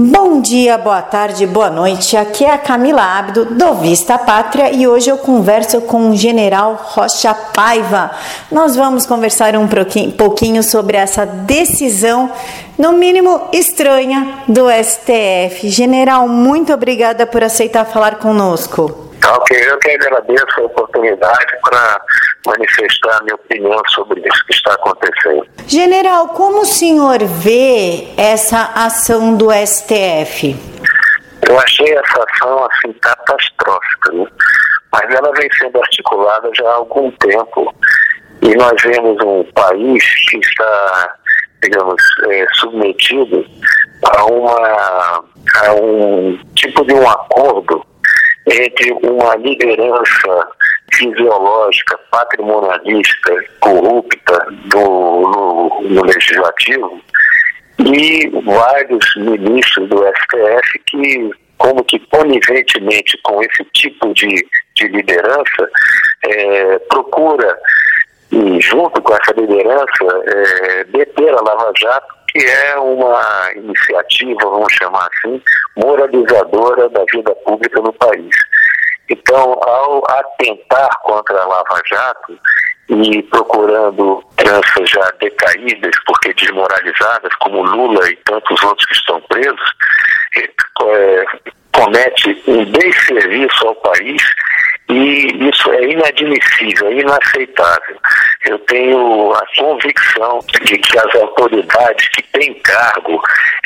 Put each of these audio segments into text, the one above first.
Bom dia, boa tarde, boa noite. Aqui é a Camila Abdo do Vista Pátria e hoje eu converso com o General Rocha Paiva. Nós vamos conversar um pouquinho sobre essa decisão, no mínimo estranha, do STF. General, muito obrigada por aceitar falar conosco. Tá ok, eu que agradeço a oportunidade para manifestar a minha opinião sobre isso que está acontecendo. General, como o senhor vê essa ação do STF? Eu achei essa ação assim catastrófica, né? mas ela vem sendo articulada já há algum tempo e nós vemos um país que está, digamos, é, submetido a, uma, a um tipo de um acordo entre uma liderança fisiológica, patrimonialista, corrupta do, no, no legislativo e vários ministros do STF que, como que coniventemente com esse tipo de, de liderança, é, procura, e junto com essa liderança, é, deter a Lava Jato que é uma iniciativa, vamos chamar assim, moralizadora da vida pública no país. Então, ao atentar contra a Lava Jato e procurando crianças já decaídas, porque desmoralizadas, como Lula e tantos outros que estão presos, é, comete um desserviço ao país isso é inadmissível, inaceitável. Eu tenho a convicção de que as autoridades que têm cargo,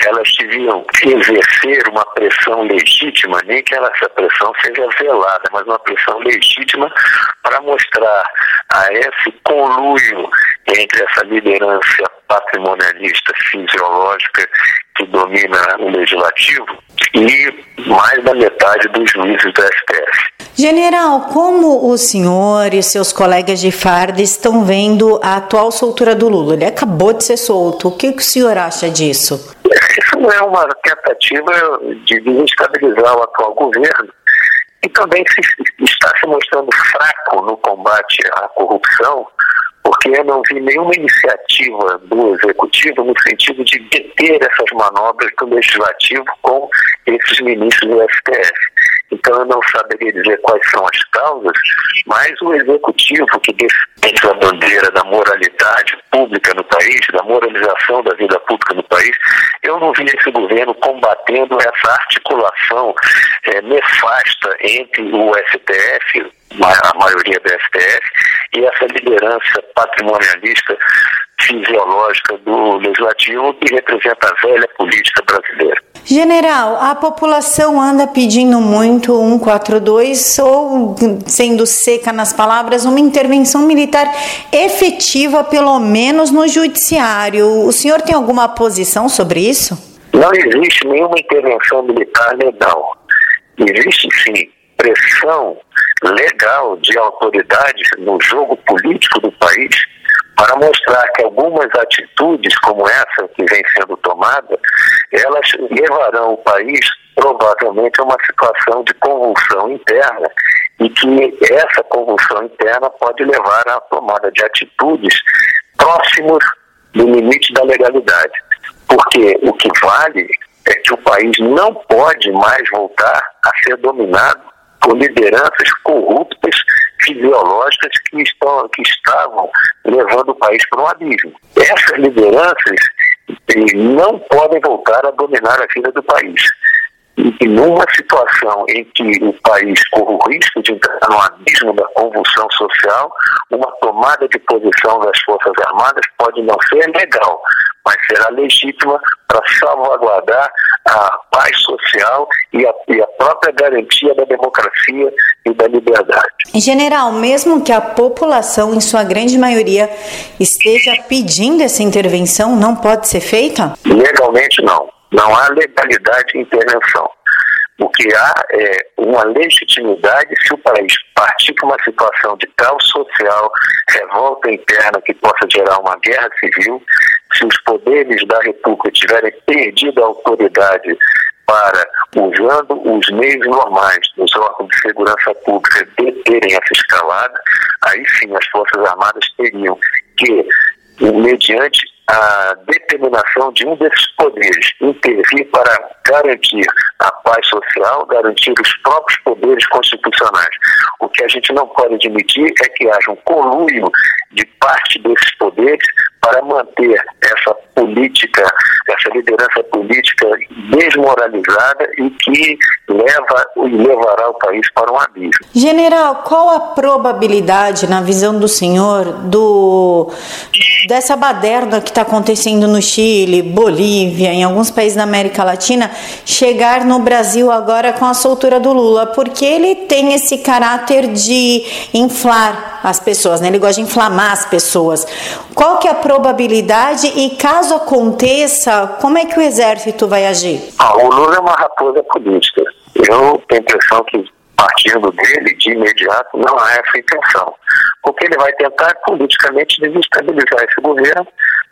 elas deviam exercer uma pressão legítima, nem que essa pressão seja velada, mas uma pressão legítima para mostrar a esse conluio entre essa liderança patrimonialista fisiológica que domina o legislativo e mais da metade dos juízes do STF. General, como o senhor e seus colegas de farda estão vendo a atual soltura do Lula? Ele acabou de ser solto. O que, o senhor acha disso? Isso não é uma tentativa de desestabilizar o atual governo e também se, está se mostrando fraco no combate à corrupção porque eu não vi nenhuma iniciativa do Executivo no sentido de deter essas manobras do Legislativo com esses ministros do STF. Então eu não saberia dizer quais são as causas, mas o Executivo que defende a bandeira da moralidade pública no país, da moralização da vida pública no país, eu não vi esse governo combatendo essa articulação é, nefasta entre o STF, a maioria do STF, e essa liderança patrimonialista fisiológica do legislativo que representa a velha política brasileira. General, a população anda pedindo muito 142 ou, sendo seca nas palavras, uma intervenção militar efetiva, pelo menos no judiciário. O senhor tem alguma posição sobre isso? Não existe nenhuma intervenção militar legal. Existe sim pressão legal de autoridades no jogo político do país para mostrar que algumas atitudes como essa que vem sendo tomada, elas levarão o país provavelmente a uma situação de convulsão interna e que essa convulsão interna pode levar à tomada de atitudes próximos do limite da legalidade. Porque o que vale é que o país não pode mais voltar a ser dominado por lideranças corruptas, fisiológicas que, estão, que estavam levando o país para um abismo. Essas lideranças não podem voltar a dominar a vida do país. E numa situação em que o país corre o risco de entrar no abismo da convulsão social, uma tomada de posição das Forças Armadas pode não ser legal, mas será legítima para salvaguardar a paz social e a, e a, própria garantia da democracia e da liberdade. General, mesmo que a população, em sua grande maioria, esteja pedindo essa intervenção, não pode ser feita? Legalmente, não. Não há legalidade de intervenção. O que há é uma legitimidade se o país partir para uma situação de caos social, revolta interna que possa gerar uma guerra civil, se os poderes da República tiverem perdido a autoridade para, usando os meios normais dos órgãos de segurança pública, deterem essa escalada, aí sim as Forças Armadas teriam que, mediante a determinação de um desses poderes intervir para garantir a paz social, garantir os próprios poderes constitucionais. O que a gente não pode admitir é que haja um conluio de parte desses poderes para manter essa política, essa liderança política desmoralizada e que leva e levará o país para um abismo. General, qual a probabilidade, na visão do senhor, do dessa baderna que está acontecendo no Chile, Bolívia, em alguns países da América Latina, chegar no Brasil agora com a soltura do Lula? Porque ele tem esse caráter de inflar as pessoas, né? Ele gosta de inflamar as pessoas. Qual que é a probabilidade e caso aconteça, como é que o exército vai agir? Ah, o Lula é uma raposa política. Eu tenho a impressão que partindo dele, de imediato, não há essa intenção. Porque ele vai tentar politicamente desestabilizar esse governo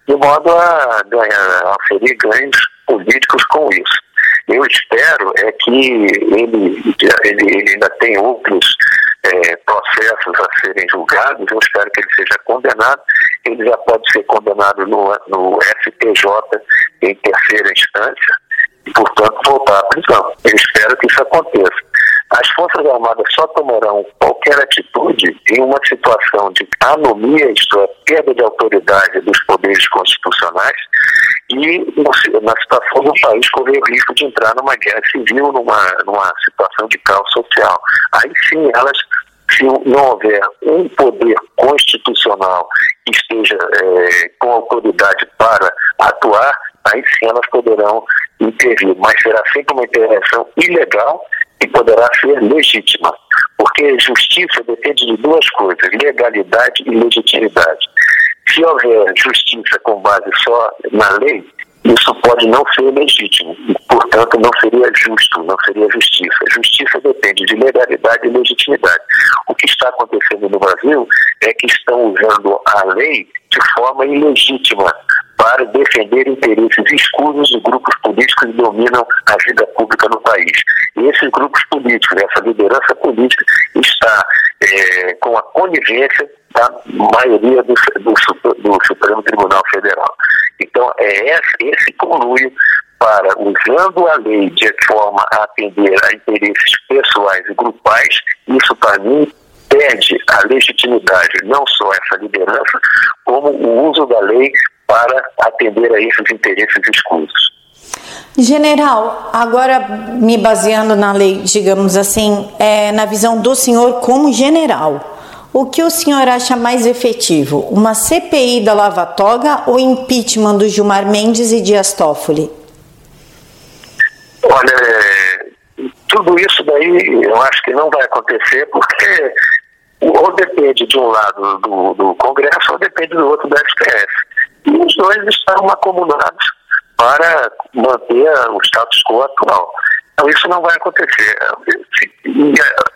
de modo a ganhar, a oferir ganhos políticos com isso. Eu espero é que ele, ele, ele ainda tem outros é, processos a serem julgados, eu espero que ele seja condenado. Ele já pode ser condenado no, no STJ em terceira instância e, portanto, voltar à prisão. Eu espero que isso aconteça. As Forças Armadas só tomarão qualquer atitude em uma situação de anomia, isto é, perda de autoridade dos poderes constitucionais, e na situação do país correr o risco de entrar numa guerra civil, numa, numa situação de caos social. Aí sim elas se não houver um poder constitucional que esteja é, com autoridade para atuar, aí sim elas poderão intervir, mas será sempre uma intervenção ilegal e poderá ser legítima, porque justiça depende de duas coisas, legalidade e legitimidade. Se houver justiça com base só na lei, isso pode não ser legítimo portanto, não seria justo, não seria justiça. Justiça depende de legalidade e legitimidade. O que está acontecendo no Brasil é que estão usando a lei de forma ilegítima para defender interesses escuros de grupos políticos que dominam a vida pública no país. E esses grupos políticos, essa liderança política, está é, com a conivência da maioria do, do, do Supremo Tribunal Federal. Então, é esse, conluio para, usando a lei de forma a atender a interesses pessoais e grupais, isso para mim perde a legitimidade, não só essa liderança, como o uso da lei para atender a esses interesses escusos. General, agora me baseando na lei, digamos assim, é, na visão do senhor como general, o que o senhor acha mais efetivo? Uma CPI da Lava Toga ou impeachment do Gilmar Mendes e Dias Toffoli? Olha, tudo isso daí eu acho que não vai acontecer porque ou depende de um lado do, do Congresso ou depende do outro do STF. E os dois estão acumulados para manter o status quo atual. Então isso não vai acontecer.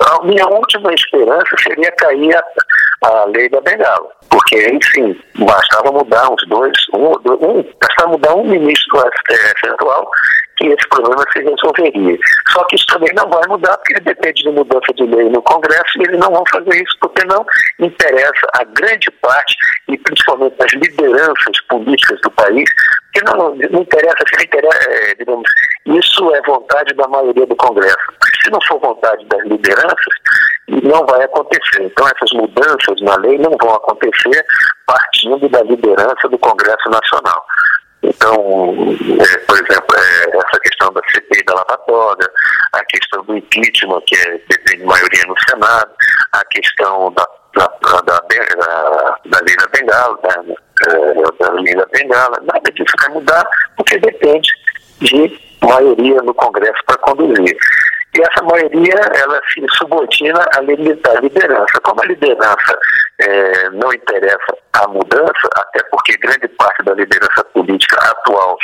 A minha última esperança seria cair a, a lei da bengala, porque, enfim, bastava mudar uns dois, um, um, bastava mudar um ministro do STF atual que esse problema se resolveria. Só que isso também não vai mudar, porque depende de mudança de lei no Congresso, e eles não vão fazer isso, porque não interessa a grande parte, e principalmente as lideranças políticas do país, que não, não interessa, se interessa, é, digamos, isso é vontade da maioria do Congresso. Se não for vontade das lideranças, não vai acontecer. Então, essas mudanças na lei não vão acontecer partindo da liderança do Congresso Nacional. Então, é, por exemplo, é, essa questão da CPI da Lava Toga, a questão do impeachment, que é, tem maioria no Senado, a questão da, da, da, da, da lei da Bengala, da, da lei da Bengala, nada disso vai mudar, porque depende de maioria no Congresso para conduzir. E essa maioria, ela se subordina à liderança. Como a liderança é, não interessa a mudança, até porque grande parte da liderança política atual,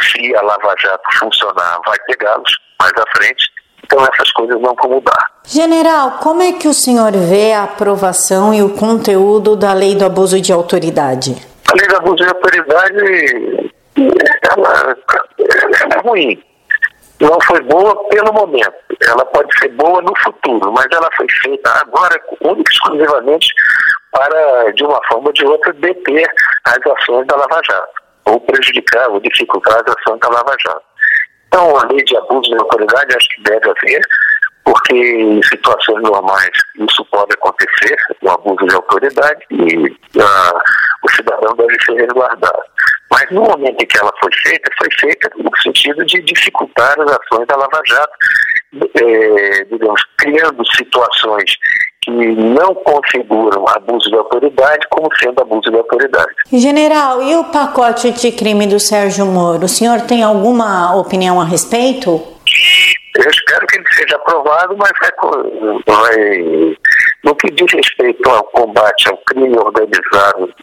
se a Lava Jato funcionar, vai pegá-los mais à frente. Então essas coisas não vão mudar. General, como é que o senhor vê a aprovação e o conteúdo da lei do abuso de autoridade? A lei do abuso de autoridade ela, ela é ruim não foi boa pelo momento. Ela pode ser boa no futuro, mas ela foi feita agora única exclusivamente para, de uma forma ou de outra, deter as ações da Lava Jato. ou prejudicar ou dificultar a ação da Lava Jato. Então, a lei de abuso de autoridade acho que deve haver, porque em situações normais isso pode acontecer, o um abuso de autoridade, e uh, o cidadão deve ser resguardado. Mas no momento em que ela foi feita, foi feita no sentido de dificultar as ações da Lava Jato, é, digamos, criando situações que não configuram abuso de autoridade como sendo abuso de autoridade. General, e o pacote de crime do Sérgio Moro? O senhor tem alguma opinião a respeito? Eu espero que ele seja aprovado, mas vai, vai no que diz respeito ao combate ao crime organizado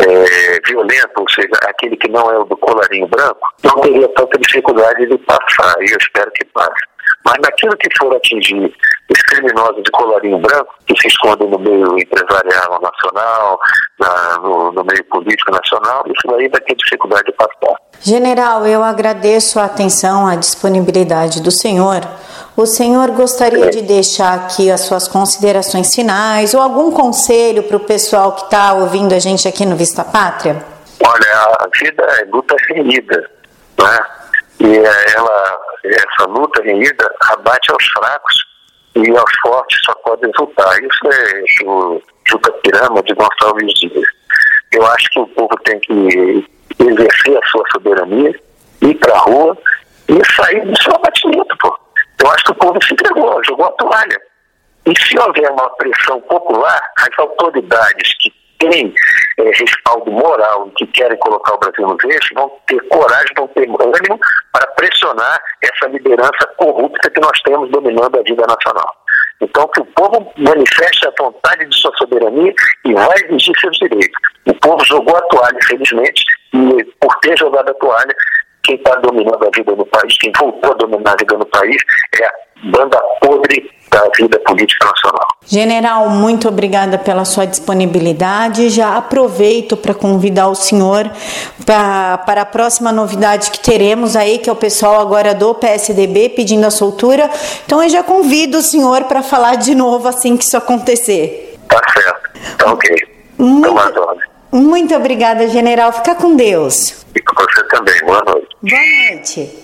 é, violento, ou seja, aquele que não é o do colarinho branco, não teria tanta dificuldade de passar, e eu espero que passe. Mas naquilo que for atingir os criminosos de colarinho branco, que se escondem no meio empresarial nacional, na, no, no, meio político nacional, isso daí vai ter dificuldade de passar. General, eu agradeço a atenção, a disponibilidade do senhor. O senhor gostaria de deixar aqui as suas considerações finais ou algum conselho para o pessoal que está ouvindo a gente aqui no Vista Pátria? Olha, a vida é luta renhida, né? E ela essa luta renhida abate aos fracos e aos fortes só podem exultar. Isso é o Juca Pirama de Gonçalves Dias. Eu acho que o povo tem que exercer a sua soberania, ir para a rua e sair do seu abatimento, pô. Eu acho que o povo se entregou, jogou a toalha. E se houver uma pressão popular, as autoridades que têm é, respaldo moral e que querem colocar o Brasil no eixo vão ter coragem, vão ter ânimo para pressionar essa liderança corrupta que nós temos dominando a vida nacional. Então, que o povo manifeste a vontade de sua soberania e vai exigir seus direitos. O povo jogou a toalha, infelizmente, e por ter jogado a toalha, quem está dominando a vida no país, quem voltou a dominar a vida no país, é a banda podre da vida política nacional. General, muito obrigada pela sua disponibilidade. Já aproveito para convidar o senhor pra, para a próxima novidade que teremos aí, que é o pessoal agora do PSDB pedindo a soltura. Então eu já convido o senhor para falar de novo assim que isso acontecer. Tá certo. Tá ok. Muito, muito obrigada, general. Fica com Deus. Fica com você também. Boa noite. Boa noite.